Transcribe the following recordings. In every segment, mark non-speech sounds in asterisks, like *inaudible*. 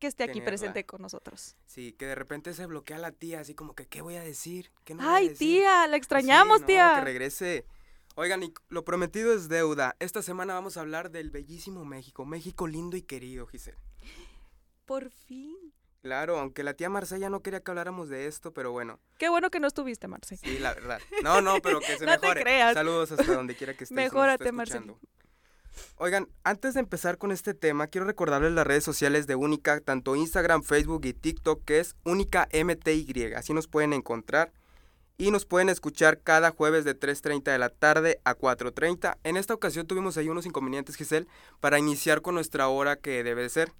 que esté aquí Tenerla. presente con nosotros. Sí, que de repente se bloquea la tía, así como que, ¿qué voy a decir? ¿Qué no voy a Ay, decir?". tía, la Sí, extrañamos, no, tía. Que regrese. Oigan, y lo prometido es deuda. Esta semana vamos a hablar del bellísimo México. México lindo y querido, Giselle. Por fin. Claro, aunque la tía Marcella no quería que habláramos de esto, pero bueno. Qué bueno que no estuviste, Marce. Sí, la verdad. No, no, pero que se *laughs* No te mejore. creas. Saludos hasta donde quiera que estés. Mejórate, esté Marce. escuchando. Oigan, antes de empezar con este tema, quiero recordarles las redes sociales de Única, tanto Instagram, Facebook y TikTok, que es Única MTY. Así nos pueden encontrar. Y nos pueden escuchar cada jueves de 3.30 de la tarde a 4.30. En esta ocasión tuvimos ahí unos inconvenientes, Giselle, para iniciar con nuestra hora que debe de ser.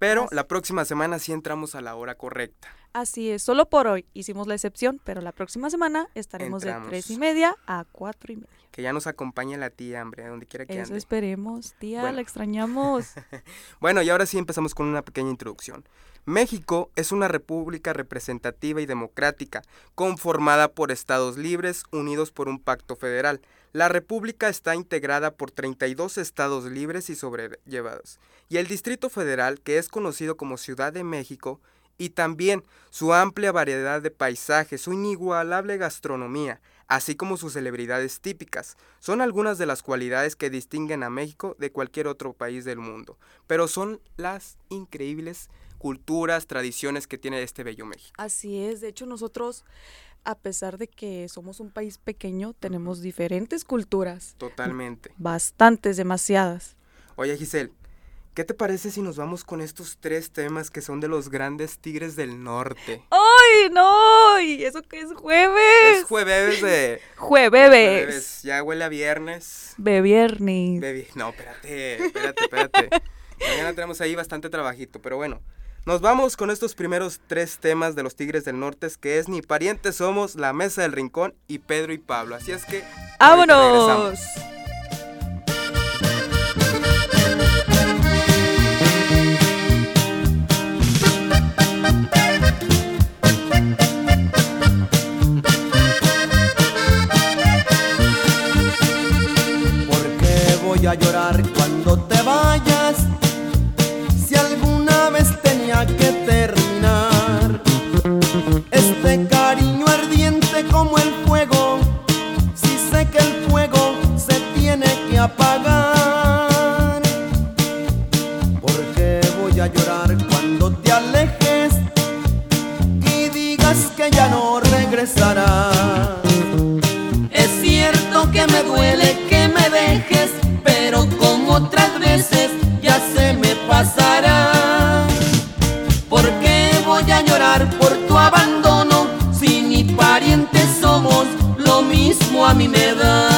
Pero Así. la próxima semana sí entramos a la hora correcta. Así es, solo por hoy hicimos la excepción, pero la próxima semana estaremos Entramos. de tres y media a cuatro y media. Que ya nos acompañe la tía, hombre, donde quiera que Eso ande. esperemos, tía, Bueno. la extrañamos. *laughs* Bueno, y ahora sí empezamos con una pequeña introducción. México es una república representativa y democrática, conformada por estados libres unidos por un pacto federal. La república está integrada por 32 estados libres y sobrellevados, y el Distrito Federal, que es conocido como Ciudad de México, y también su amplia variedad de paisajes, su inigualable gastronomía, así como sus celebridades típicas, son algunas de las cualidades que distinguen a México de cualquier otro país del mundo, pero son las increíbles culturas, tradiciones que tiene este bello México. Así es, de hecho nosotros, a pesar de que somos un país pequeño, tenemos diferentes culturas, Totalmente. bastantes, demasiadas. Oye Giselle, ¿qué te parece si nos vamos con estos tres temas que son de los grandes tigres del norte? ¡Ay, no! ¿Y eso que es jueves? Es jueves de... *laughs* Jueves. jueves, Ya huele a viernes. De viernes. Baby, no, espérate, espérate, espérate. *laughs* Mañana tenemos ahí bastante trabajito, pero bueno. Nos vamos con estos primeros tres temas de los Tigres del Norte, que es Ni parientes somos, La Mesa del Rincón y Pedro y Pablo. Así es que... ¡Vámonos! ¿Por qué voy a llorar cuando te vayas? Que terminar este cariño ardiente como el fuego, si sé que el fuego se tiene que apagar. ¿Por qué voy a llorar cuando te alejes y digas que ya no regresarás? Mí me da.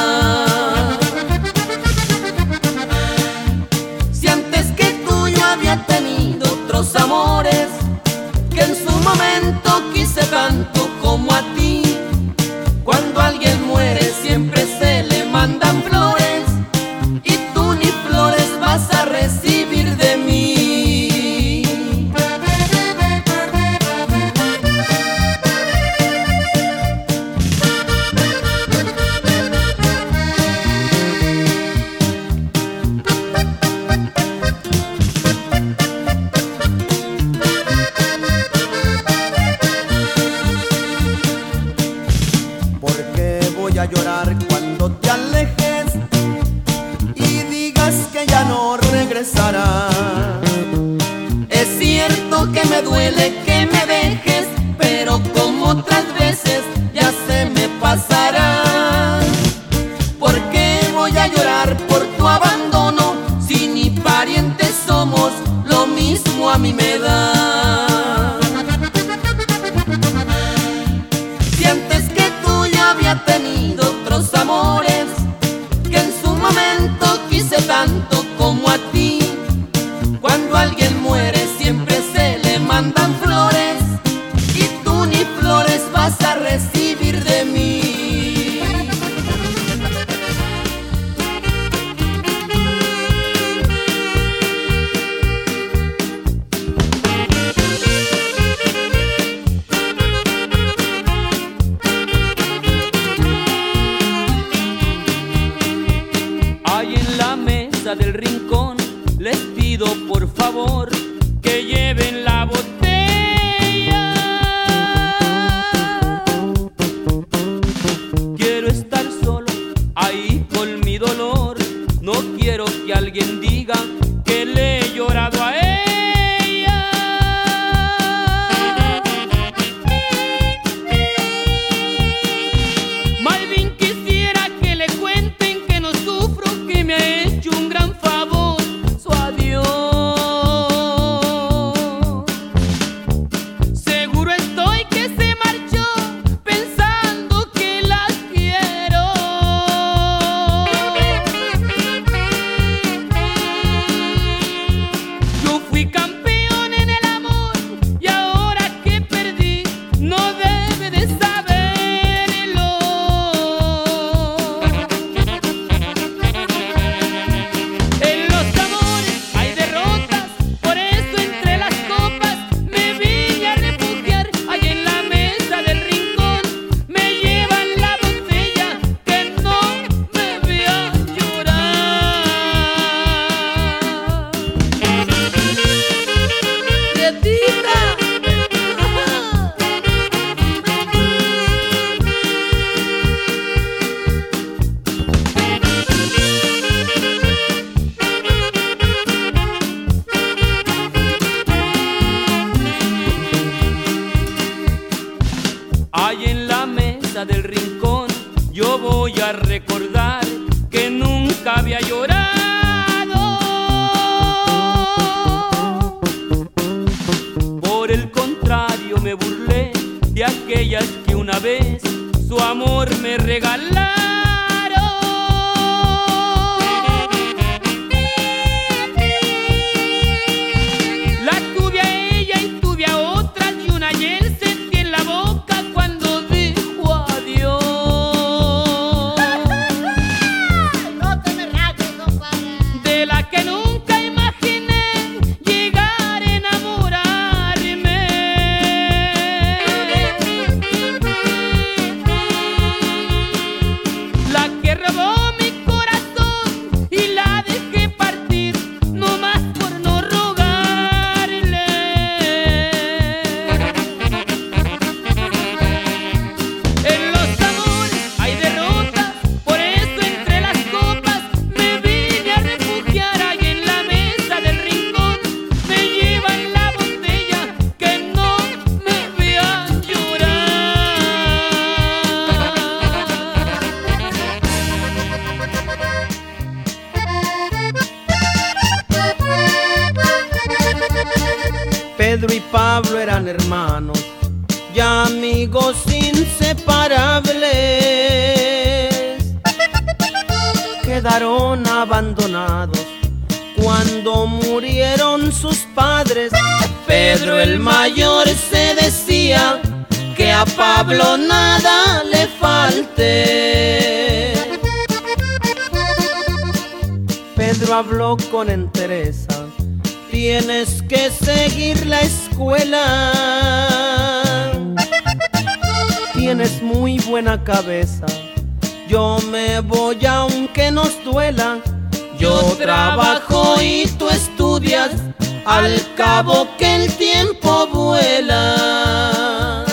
Al cabo que el tiempo vuela.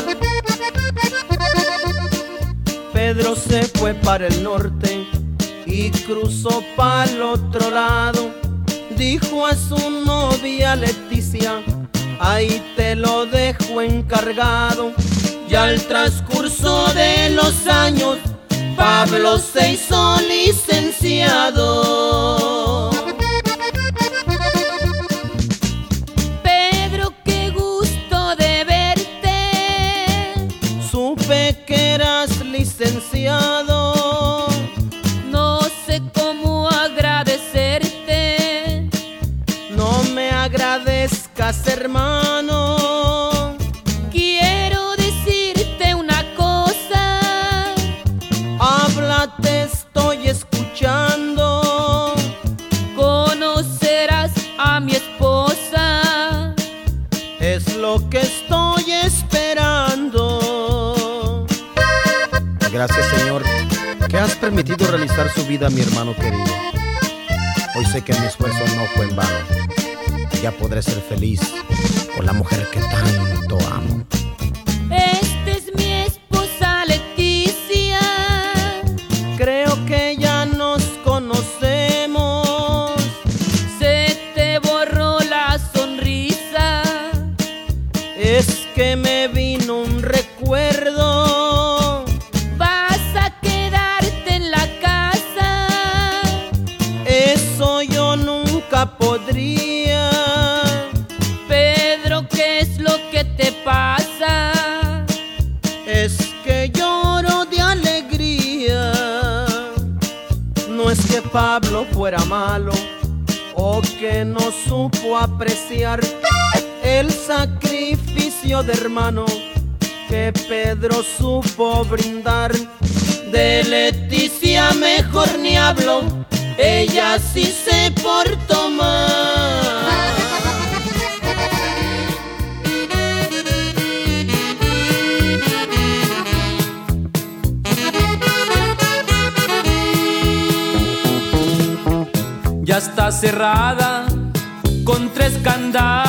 Pedro se fue para el norte y cruzó para el otro lado. Dijo a su novia Leticia, ahí te lo dejo encargado. Y al transcurso de los años, Pablo se hizo licenciado. Su vida mi hermano querido. Hoy sé que mi esfuerzo no fue en vano. Ya podré ser feliz con la mujer que tanto amo. Fuera malo o que no supo apreciar el sacrificio de hermano que Pedro supo brindar. De Leticia mejor ni hablo ella sí se portó mal. Cerrada con tres candados.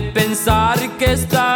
Pensar que estando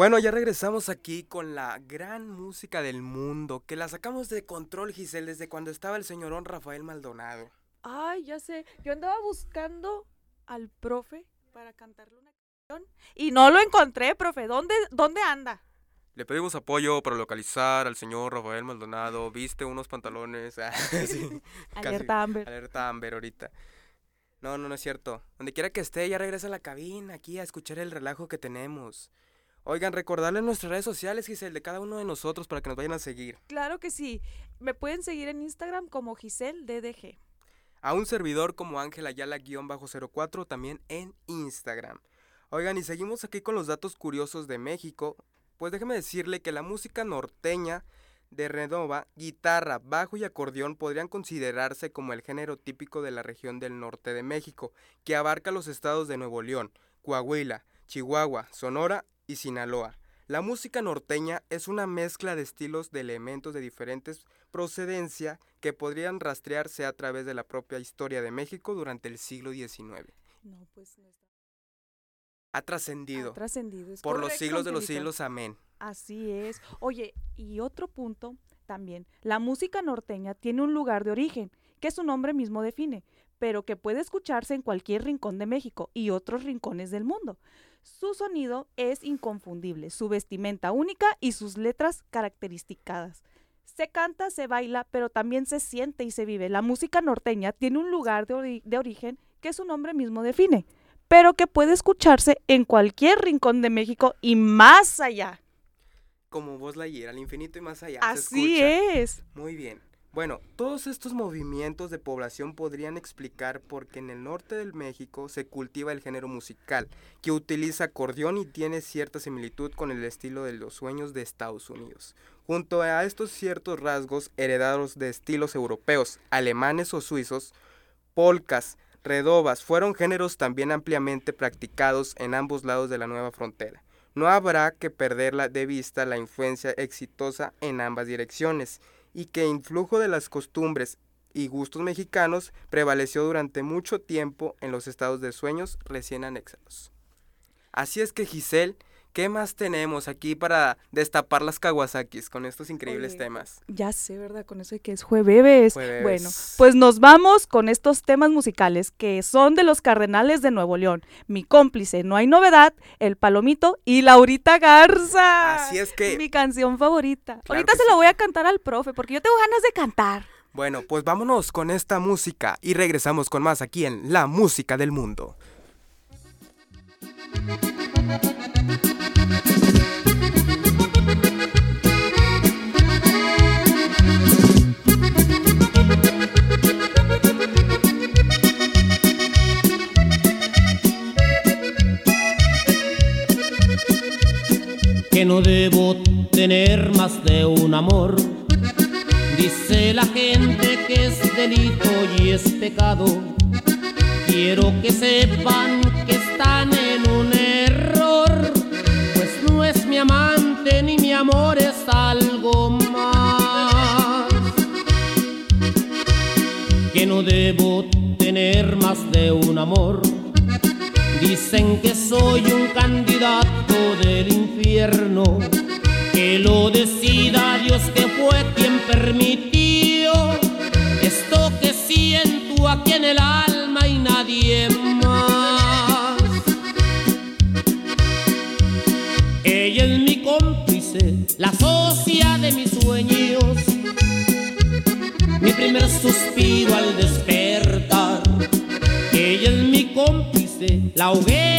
Bueno, ya regresamos aquí con la gran música del mundo, que la sacamos de control, Giselle, desde cuando estaba el señorón Rafael Maldonado. Ay, ya sé. Yo andaba buscando al profe para cantarle una canción y no lo encontré, profe. ¿Dónde, dónde anda? Le pedimos apoyo para localizar al señor Rafael Maldonado. Viste unos pantalones. *laughs* Ah, sí. *laughs* Alerta Amber. Alerta Amber ahorita. No, no, no es cierto. Donde quiera que esté, ya regresa a la cabina aquí a escuchar el relajo que tenemos. Oigan, recordarles nuestras redes sociales, Giselle, de cada uno de nosotros para que nos vayan a seguir. Claro que sí. Me pueden seguir en Instagram como Giselle DDG. A un servidor como Ángel Ayala-04 también en Instagram. Oigan, y seguimos aquí con los datos curiosos de México. Pues déjeme decirle que la música norteña de Redova, guitarra, bajo y acordeón podrían considerarse como el género típico de la región del norte de México, que abarca los estados de Nuevo León, Coahuila, Chihuahua, Sonora y Sinaloa. La música norteña es una mezcla de estilos de elementos de diferentes procedencia que podrían rastrearse a través de la propia historia de México durante el siglo XIX. No, pues no está. Ha trascendido por los siglos de los siglos. Amén. Así es. Oye, y otro punto también. La música norteña tiene un lugar de origen, que su nombre mismo define, pero que puede escucharse en cualquier rincón de México y otros rincones del mundo. Su sonido es inconfundible, su vestimenta única y sus letras caracteristicadas. Se canta, se baila, pero también se siente y se vive. La música norteña tiene un lugar de, ori- de origen que su nombre mismo define, pero que puede escucharse en cualquier rincón de México y más allá. Como voz Lightyear, al infinito y más allá. Así es. Muy bien. Bueno, todos estos movimientos de población podrían explicar por qué en el norte del México se cultiva el género musical, que utiliza acordeón y tiene cierta similitud con el estilo de los sueños de Estados Unidos. Junto a estos ciertos rasgos heredados de estilos europeos, alemanes o suizos, polcas, redobas fueron géneros también ampliamente practicados en ambos lados de la nueva frontera. No habrá que perderla de vista la influencia exitosa en ambas direcciones y que influjo de las costumbres y gustos mexicanos prevaleció durante mucho tiempo en los estados de sueños recién anexados. Así es que Giselle, ¿qué más tenemos aquí para destapar las Kawasakis con estos increíbles Oye, temas? Ya sé, ¿verdad? Con eso de que es jueves. Jueves. Bueno, pues nos vamos con estos temas musicales que son de los Cardenales de Nuevo León. Mi cómplice, No hay novedad, El Palomito y Laurita Garza. Así es que- Mi canción favorita. Claro Ahorita se sí. la voy a cantar al profe porque yo tengo ganas de cantar. Bueno, pues vámonos con esta música y regresamos con más aquí en La Música del Mundo. Debo tener más de un amor. Dice la gente que es delito y es pecado. Quiero que sepan que están en un error, pues no es mi amante ni mi amor es algo más. Que no debo tener más de un amor. Dicen que soy un candidato del que lo decida Dios que fue quien permitió esto que siento aquí en el alma y nadie más. Ella es mi cómplice, la socia de mis sueños, mi primer suspiro al despertar. Ella es mi cómplice, la hoguera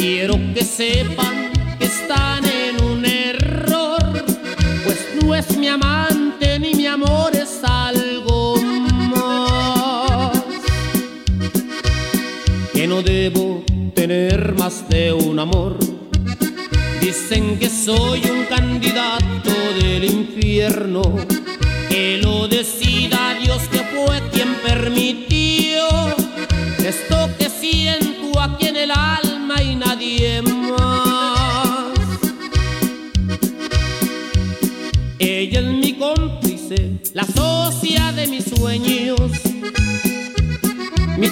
Quiero que sepan que están en un error, pues no es mi amante ni mi amor es algo más. Que no debo tener más de un amor. Dicen que soy un candidato del infierno, que lo decida Dios que fue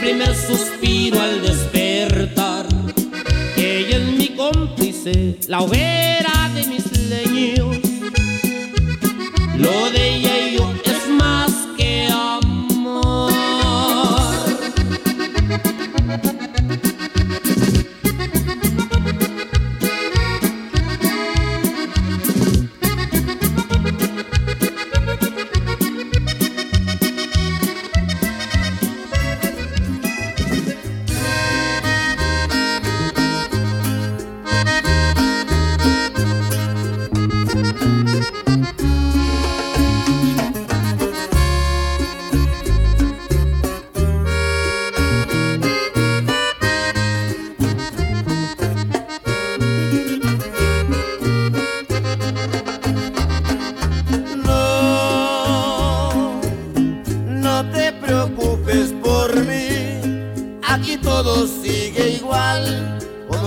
primer suspiro al despertar. Ella es mi cómplice, la hoguera de mis leños.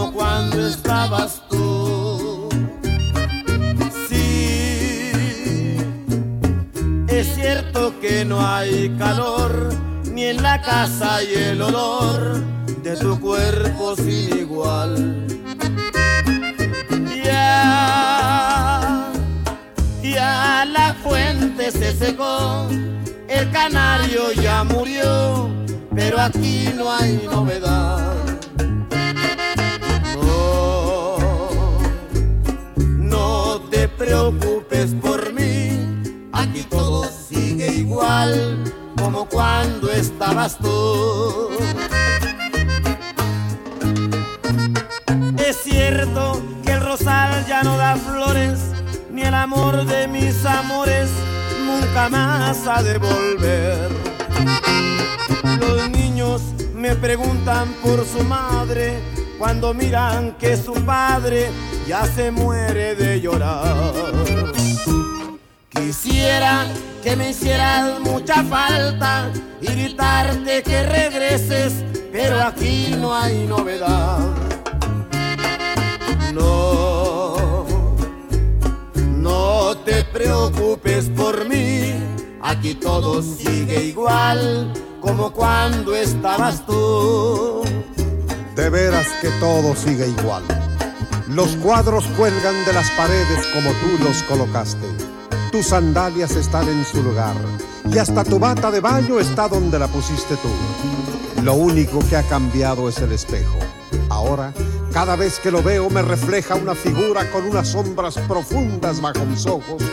Cuando estabas tú. Sí, es cierto que no hay calor ni en la casa y el olor de tu cuerpo sin igual. Ya ya la fuente se secó, el canario ya murió, pero aquí no hay novedad. Cuando estabas tú. Es cierto que el rosal ya no da flores ni el amor de mis amores nunca más ha de volver. Los niños me preguntan por su madre cuando miran que su padre ya se muere de llorar. Quisiera que me hicieras mucha falta y gritarte que regreses, pero aquí no hay novedad. No, no te preocupes por mí, aquí todo sigue igual como cuando estabas tú. De veras que todo sigue igual. Los cuadros cuelgan de las paredes como tú los colocaste. Tus sandalias están en su lugar y hasta tu bata de baño está donde la pusiste tú. Lo único que ha cambiado es el espejo. Ahora, cada vez que lo veo me refleja una figura con unas sombras profundas bajo mis ojos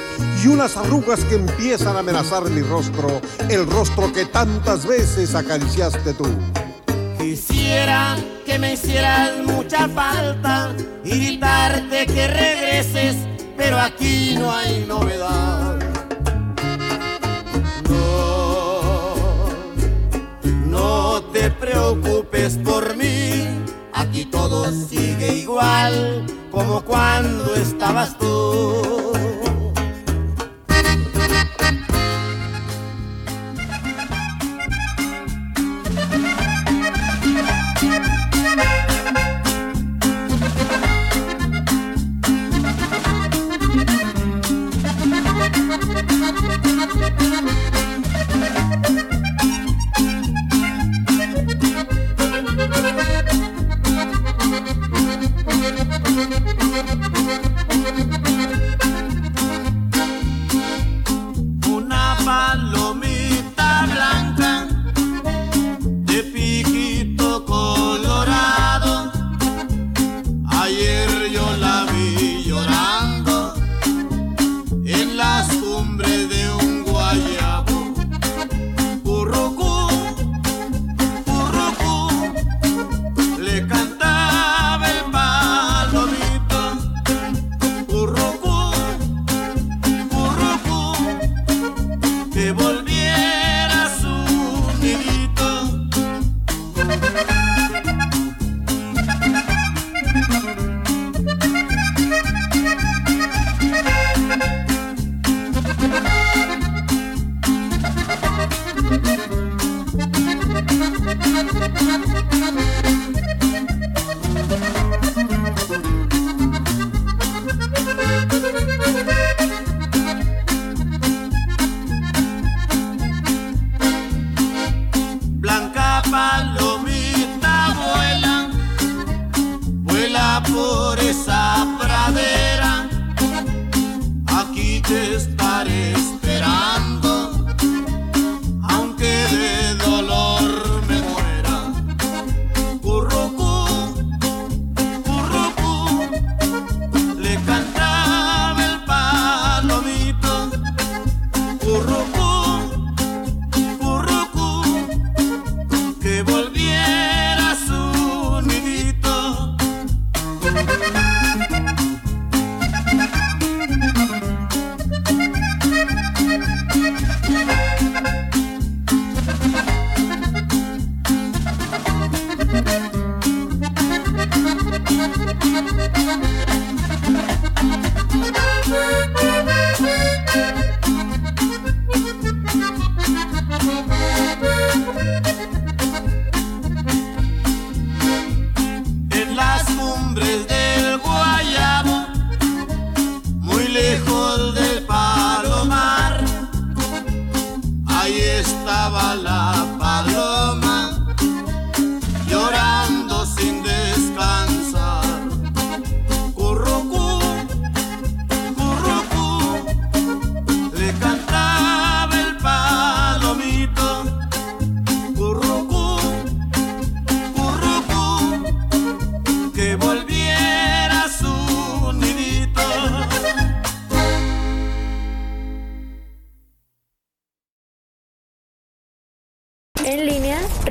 y unas arrugas que empiezan a amenazar mi rostro, el rostro que tantas veces acariciaste tú. Quisiera que me hicieras mucha falta y gritarte que regreses, pero aquí no hay novedad. No, no te preocupes por mí, aquí todo sigue igual como cuando estabas tú.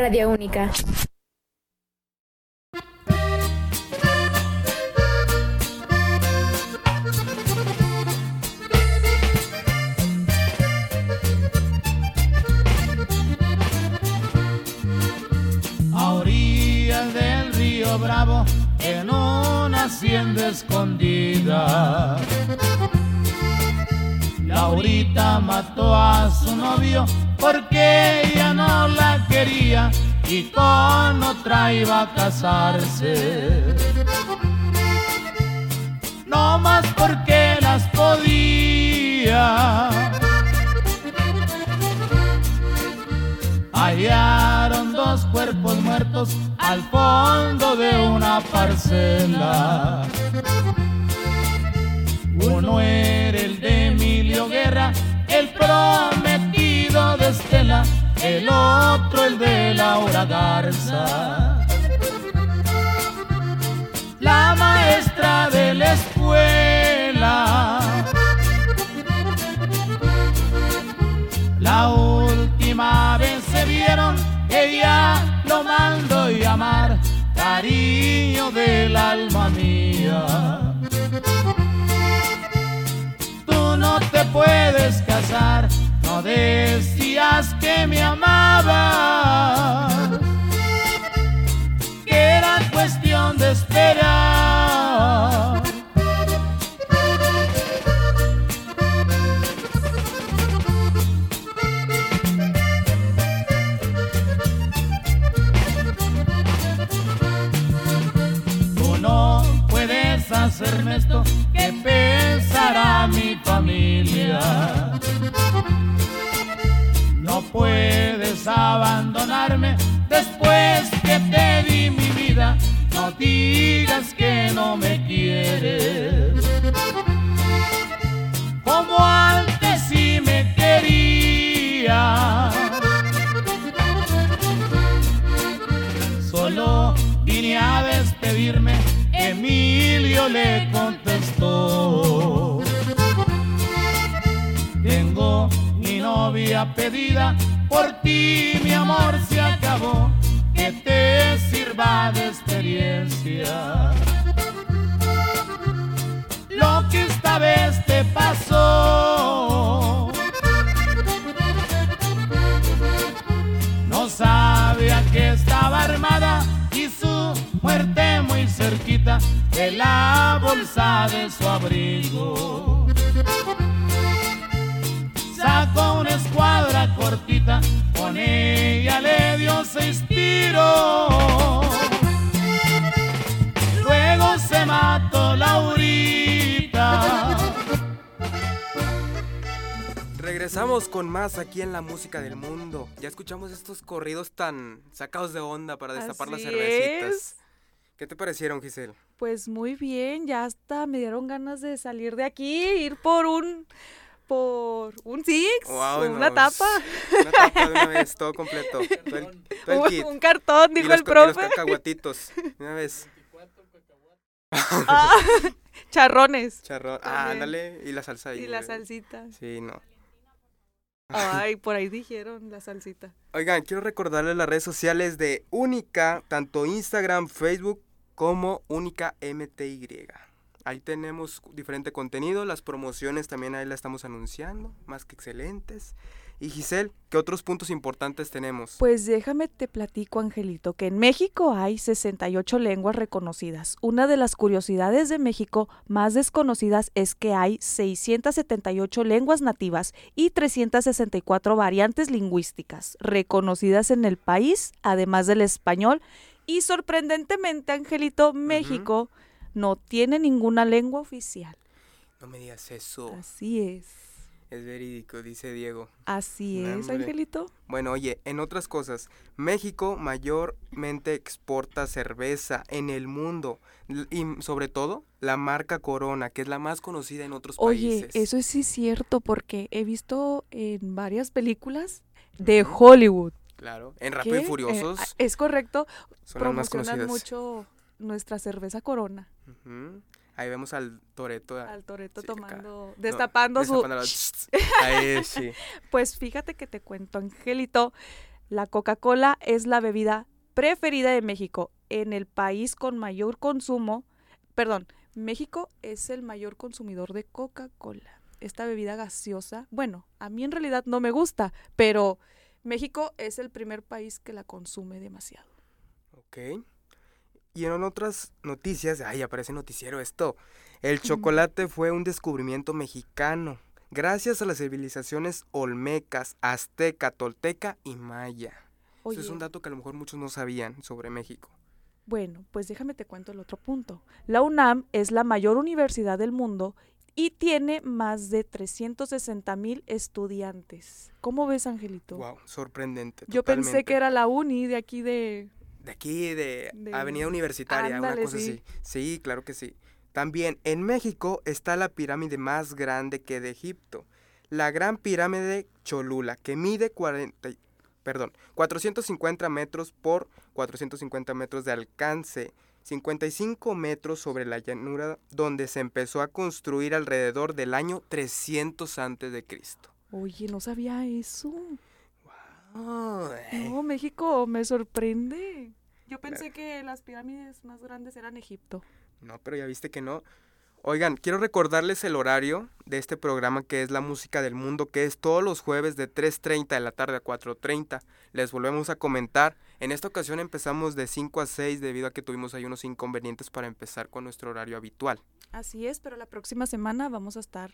Radio Única. A orillas del río Bravo, en una hacienda escondida Laurita mató a su novio porque ella no la quería y con otra iba a casarse. No más porque las podía. Hallaron dos cuerpos muertos al fondo de una parcela. Uno era el de Emilio Guerra, el prometido de Estela, el otro el de Laura Garza. La maestra de la escuela. La última vez se vieron, ella lo mandó llamar cariño del alma mía. No te puedes casar, no decías que me amabas, que era cuestión de esperar. Tú no puedes hacerme esto que pensará mi No puedes abandonarme después que te di mi vida. No digas que no me quieres. Como antes sí me quería. Solo vine a despedirme, Emilio le contestó. Pedida, por ti mi amor se acabó, que te sirva de experiencia. Lo que esta vez te pasó. No sabía que estaba armada y su muerte muy cerquita de la bolsa de su abrigo. Sacó una escuadra cortita, con ella le dio seis tiros. Luego se mató Laurita. Regresamos con más aquí en la música del mundo. Ya escuchamos estos corridos tan sacados de onda para destapar las cervecitas. es. ¿Qué te parecieron, Giselle? Pues muy bien, ya hasta me dieron ganas de salir de aquí, ir por un por un six, una no, tapa, Una tapa de una vez, todo completo. *laughs* Todo el, todo el un, kit. un cartón, Y dijo los el ca- y los profe. cacahuatitos. Una vez. *laughs* Ah, charrones Charrón. Ah, ándale. Y la salsa ahí. y la salsita. Sí, no. Ay, por ahí dijeron la salsita. Oigan, quiero recordarles las redes sociales de Única, tanto Instagram, Facebook como Única MTY. Ahí tenemos diferente contenido, las promociones también ahí las estamos anunciando, más que excelentes. Y Giselle, ¿qué otros puntos importantes tenemos? Pues déjame te platico, Angelito, que en México hay 68 lenguas reconocidas. Una de las curiosidades de México más desconocidas es que hay 678 lenguas nativas y 364 variantes lingüísticas reconocidas en el país, además del español. Y sorprendentemente, Angelito, México no tiene ninguna lengua oficial. No me digas eso. Así es. Es verídico, dice Diego. Así No, es, hombre. Angelito. Bueno, oye, en otras cosas, México mayormente exporta cerveza en el mundo y sobre todo la marca Corona, que es la más conocida en otros Oye, países. eso sí es cierto porque he visto en varias películas de Hollywood. Claro, en Rápido y eh, Furiosos a- es correcto, son las más promocionan conocidas. mucho nuestra cerveza Corona. Ahí vemos al Toreto. Al Toreto sí, acá. tomando, destapando su... *laughs* Ahí sí. *laughs* Pues fíjate que te cuento, Angelito, la Coca-Cola es la bebida preferida de México. En el país con mayor consumo, perdón, México es el mayor consumidor de Coca-Cola. Esta bebida gaseosa, bueno, a mí en realidad no me gusta, pero México es el primer país que la consume demasiado. Ok. Y en otras noticias, ay, aparece noticiero esto. El chocolate fue un descubrimiento mexicano, gracias a las civilizaciones olmecas, azteca, tolteca y maya. Eso es Oye. un dato que a lo mejor muchos no sabían sobre México. Bueno, pues déjame te cuento el otro punto. La UNAM es la mayor universidad del mundo y tiene más de 360 mil estudiantes. ¿Cómo ves, Angelito? Wow, sorprendente. Yo pensé que era la uni de aquí de... De aquí, de, de- Avenida Universitaria, Ándale, una cosa sí. así. Sí, claro que sí. También en México está la pirámide más grande que de Egipto, la Gran Pirámide de Cholula, que mide 40, y- perdón, 450 metros por 450 metros de alcance, 55 metros sobre la llanura donde se empezó a construir alrededor del año 300 antes de Cristo. Oye, no sabía eso. No, México me sorprende. Yo pensé que las pirámides más grandes eran Egipto. No, pero ya viste que no. Oigan, quiero recordarles el horario de este programa que es La Música del Mundo, que es todos los jueves de 3.30 de la tarde a 4.30. Les volvemos a comentar. En esta ocasión empezamos de 5 a 6 debido a que tuvimos ahí unos inconvenientes para empezar con nuestro horario habitual. Así es, pero la próxima semana vamos a estar,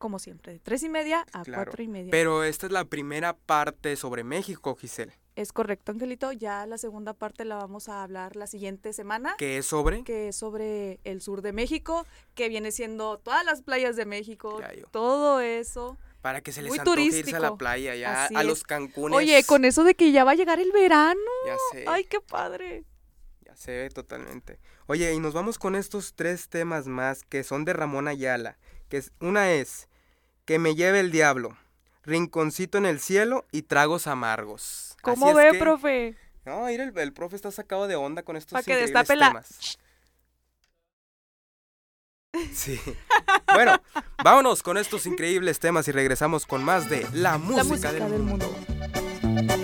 como siempre, de tres y media a Claro, cuatro y media. Pero esta es la primera parte sobre México, Giselle. Es correcto, Angelito. Ya la segunda parte la vamos a hablar la siguiente semana. que es sobre? que es sobre el sur de México, que viene siendo todas las playas de México, todo eso. Para que se les muy antoje irse a la playa, ya Así a es. los Cancunes. Oye, con eso de que ya va a llegar el verano. Ya sé. Ay, qué padre. Ya sé, totalmente. Oye, y nos vamos con estos tres temas más que son de Ramón Ayala. Que es, una es Que me lleve el diablo, Rinconcito en el cielo y Tragos amargos. ¿Cómo Así es ve, que- profe? No, mira, el, el profe está sacado de onda con estos Pa' que increíbles la- temas. *laughs* Sí. Bueno, vámonos con estos increíbles temas y regresamos con más de La Música, La música del, del mundo. mundo.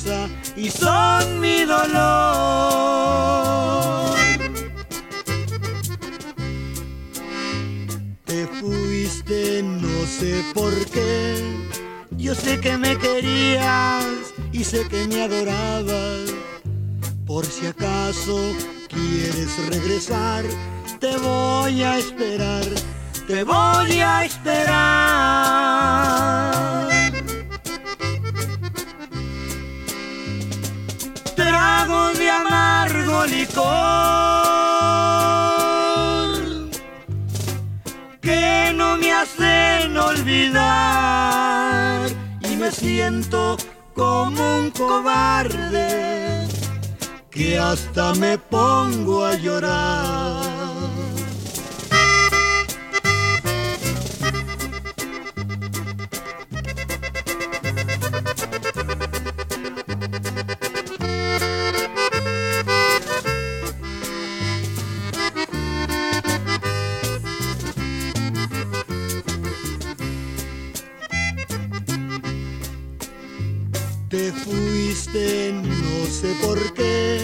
isso e só licor que no me hacen olvidar. Y me siento como un cobarde. Que hasta me pongo a llorar. Sé por qué.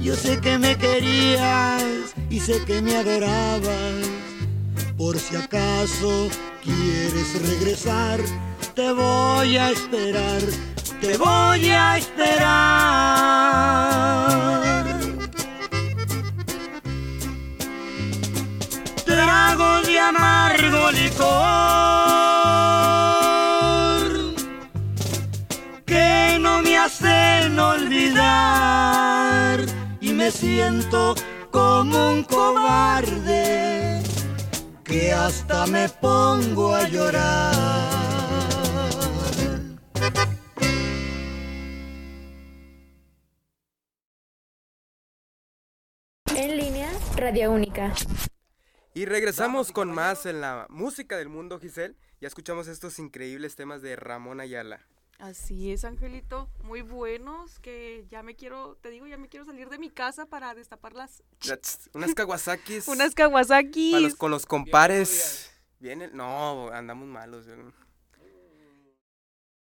Yo sé que me querías y sé que me adorabas. Por si acaso quieres regresar, te voy a esperar, te voy a esperar. Trago de amargo licor me siento como un cobarde que hasta me pongo a llorar. En línea, Radio Única. Y regresamos con más en la música del mundo, Giselle. Ya escuchamos estos increíbles temas de Ramón Ayala. Así es, Angelito, muy buenos, que ya me quiero, te digo, ya me quiero salir de mi casa para destapar las... *laughs* Unas Kawasakis. *laughs* Unas Kawasaki. para los- con los compares. Viene, no, andamos malos.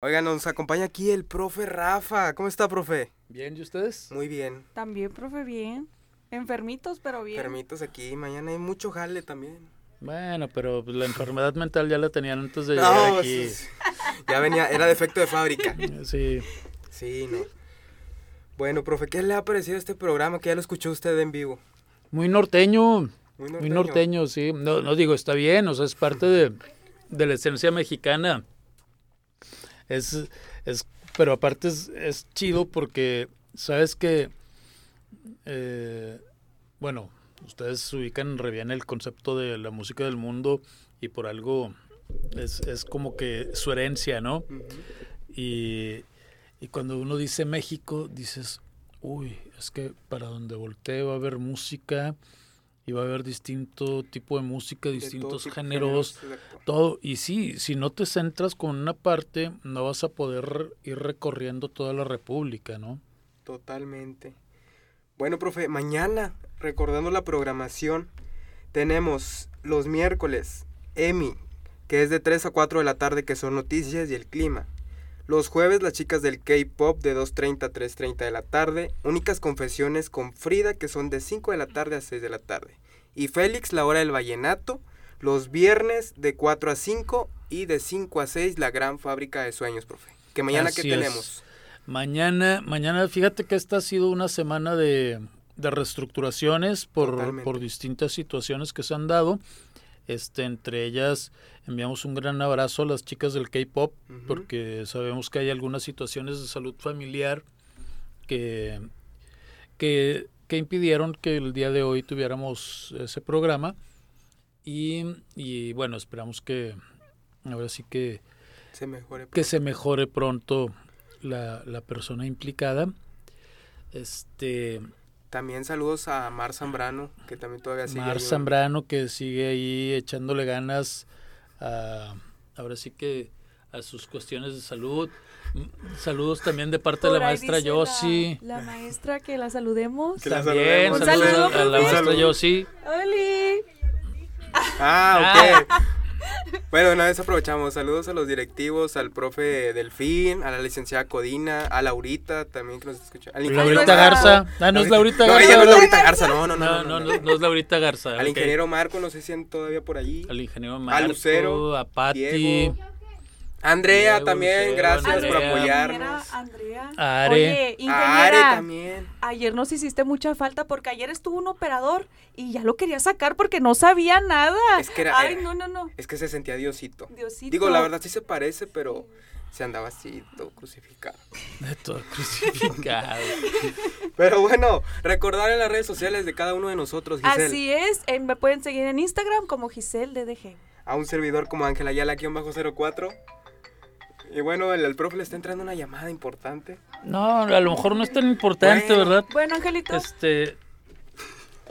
Oigan, nos acompaña aquí el profe Rafa. ¿Cómo está, profe? Bien, ¿y ustedes? Muy bien. También, profe, bien. Enfermitos, pero bien. Permitos aquí. Mañana hay mucho jale también. Bueno, pero pues, la enfermedad mental ya la tenían antes de llegar No, aquí. sí, sí. Ya venía, era defecto de fábrica. Sí, Sí, no. Bueno, profe, ¿qué le ha parecido este programa que ya lo escuchó usted en vivo? muy norteño, Muy muy norteño, sí. No, no digo, está bien, o sea, es parte de, de la esencia mexicana. Es, es, pero aparte es, es chido porque, sabes que, eh, bueno, ustedes ubican re bien el concepto de la música del mundo y por algo es, es como que su herencia, ¿no? Y, y cuando uno dice México, dices, uy, es que para donde voltee va a haber música y va a haber distinto tipo de música, distintos de géneros, exacto. todo. Y sí, si no te centras con una parte, no vas a poder ir recorriendo toda la República, ¿no? Totalmente. Bueno, profe, mañana, recordando la programación, tenemos los miércoles EMI, que es de 3 a 4 de la tarde, que son noticias y el clima. Los jueves, las chicas del K-Pop de 2.30 a 3.30 de la tarde. Únicas confesiones con Frida, que son de 5 de la tarde a 6 de la tarde. Y Félix, la hora del vallenato. Los viernes de 4 a 5 y de 5 a 6, la gran fábrica de sueños, profe. Que mañana, ¿qué Así es. tenemos? Mañana, mañana, fíjate que esta ha sido una semana de, de reestructuraciones por, por distintas situaciones que se han dado. Este, entre ellas, enviamos un gran abrazo a las chicas del K-pop, porque sabemos que hay algunas situaciones de salud familiar que, que, que impidieron que el día de hoy tuviéramos ese programa. Y, y bueno, esperamos que ahora sí que Se mejore. que se mejore pronto la, la persona implicada. Este También saludos a Mar Zambrano, que también todavía sigue. Mar. Zambrano que sigue ahí echándole ganas a ahora sí que a sus cuestiones de salud. Saludos también de parte de la maestra Yossi. La, la maestra que la saludemos. Que la También saludemos. Un saludos saludo, a la maestra. Yossi. ¡Oli! Ah, ok. Bueno, una vez aprovechamos. Saludos a los directivos, al profe Delfín, a la licenciada Codina, a Laurita también que nos escucha. Laurita. Garza. Ah, no es Laurita No, Garza. ella no es. Laurita Garza, no, no, no. No, no, no, no es Laurita Garza. Al ingeniero Marco, no sé si todavía por allí. Al ingeniero Marco, Lucero, a Diego, Andrea Diego, también, Lucero, gracias por Andrea. apoyarnos. Andrea. a Are. Oye, Are ingeniera, también. ayer nos hiciste mucha falta porque ayer estuvo un operador y ya lo quería sacar porque no sabía nada. Es que era- Ay, era- no, no, no. Es que se sentía Diosito. Diosito. Digo, la verdad sí se parece, pero se andaba así, todo crucificado. De todo crucificado. *laughs* Pero bueno, recordar en las redes sociales de cada uno de nosotros, Giselle. Así es, eh, me pueden seguir en Instagram como Giselle DDG. A un servidor como Ángel Ayala, guion bajo 04. Y bueno, el, el profe le está entrando una llamada importante. No, a lo mejor no es tan importante, Bueno. ¿verdad? Bueno, Angelito, Este,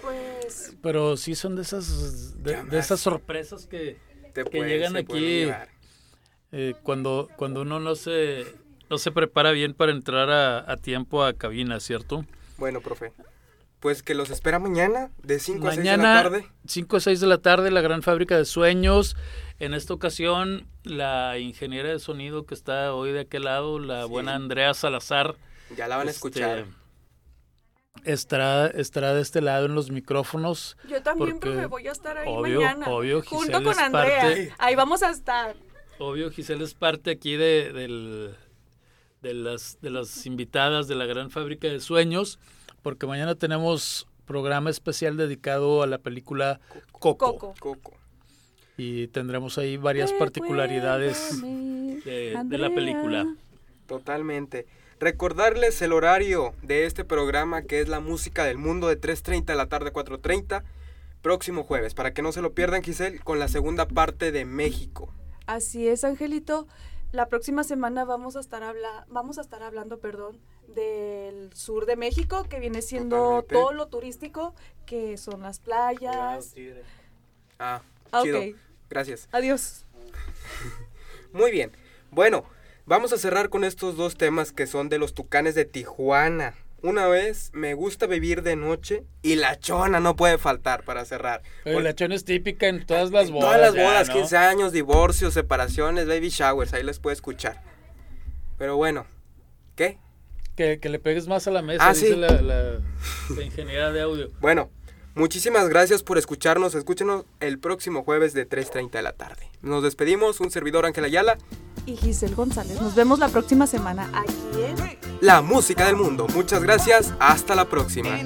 pues pero sí son de esas de, de esas sorpresas que, Te que puede- llegan aquí eh, cuando cuando uno no se no se prepara bien para entrar a, a tiempo a cabina, ¿cierto? Bueno, profe. Pues que los espera mañana de 5 a 6 de la Mañana, tarde. 5 o 6 de la tarde, la gran fábrica de sueños. En esta ocasión, la ingeniera de sonido que está hoy de aquel lado, la Sí. buena Andrea Salazar. Ya la van a este, escuchar. Estará, estará de este lado en los micrófonos. yo también, porque profe, voy a estar ahí obvio, mañana. obvio, junto Giselle con es Andrea. parte- Ahí vamos a estar. Obvio, Giselle es parte aquí de, del- de, las, de las invitadas de la gran fábrica de sueños, porque mañana tenemos programa especial dedicado a la película Coco. Coco. Coco. Y tendremos ahí varias particularidades de, de la película. Totalmente. Recordarles el horario de este programa que es la música del mundo de 3.30 de la tarde a 4.30 próximo jueves, para que no se lo pierdan Giselle con la segunda parte de México. Así es, Angelito. La próxima semana vamos a estar habla vamos a estar hablando, perdón, del sur de México, que viene siendo Totalmente. todo lo turístico, que son las playas. Ah, Ah, chido. ok. Gracias. Adiós. *laughs* Muy bien. Bueno, vamos a cerrar con estos dos temas que son de los tucanes de Tijuana. Una vez me gusta vivir de noche y la chona no puede faltar para cerrar. Oye, la chona es típica en todas las bodas. Todas las ya, bodas, ¿no? 15 años, divorcios, separaciones, baby showers, ahí les puede escuchar. Pero bueno, ¿qué? Que, que le pegues más a la mesa, Ah, dice sí. la, la- la ingeniera de audio. Bueno, muchísimas gracias por escucharnos. Escúchenos el próximo jueves de 3.30 de la tarde. Nos despedimos, un servidor Ángel Ayala, Y Giselle González. Nos vemos la próxima semana aquí en la música del mundo. Muchas gracias, hasta la próxima.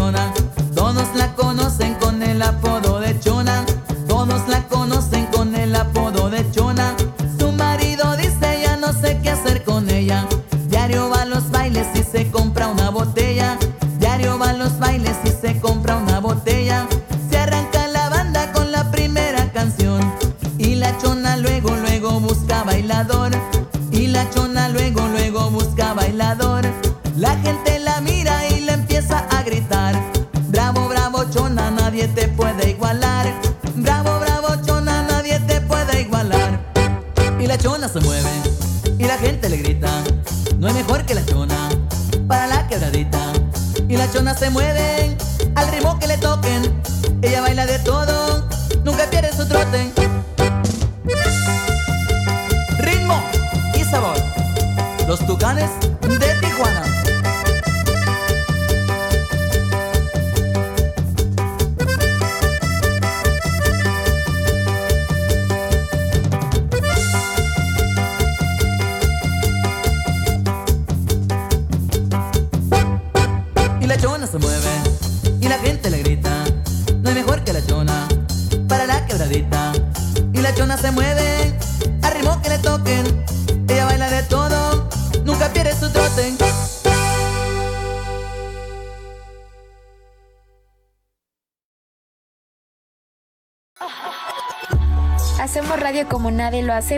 persona, todos la conocen.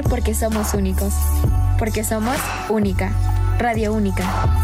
porque somos únicos. Porque somos única. Radio Única.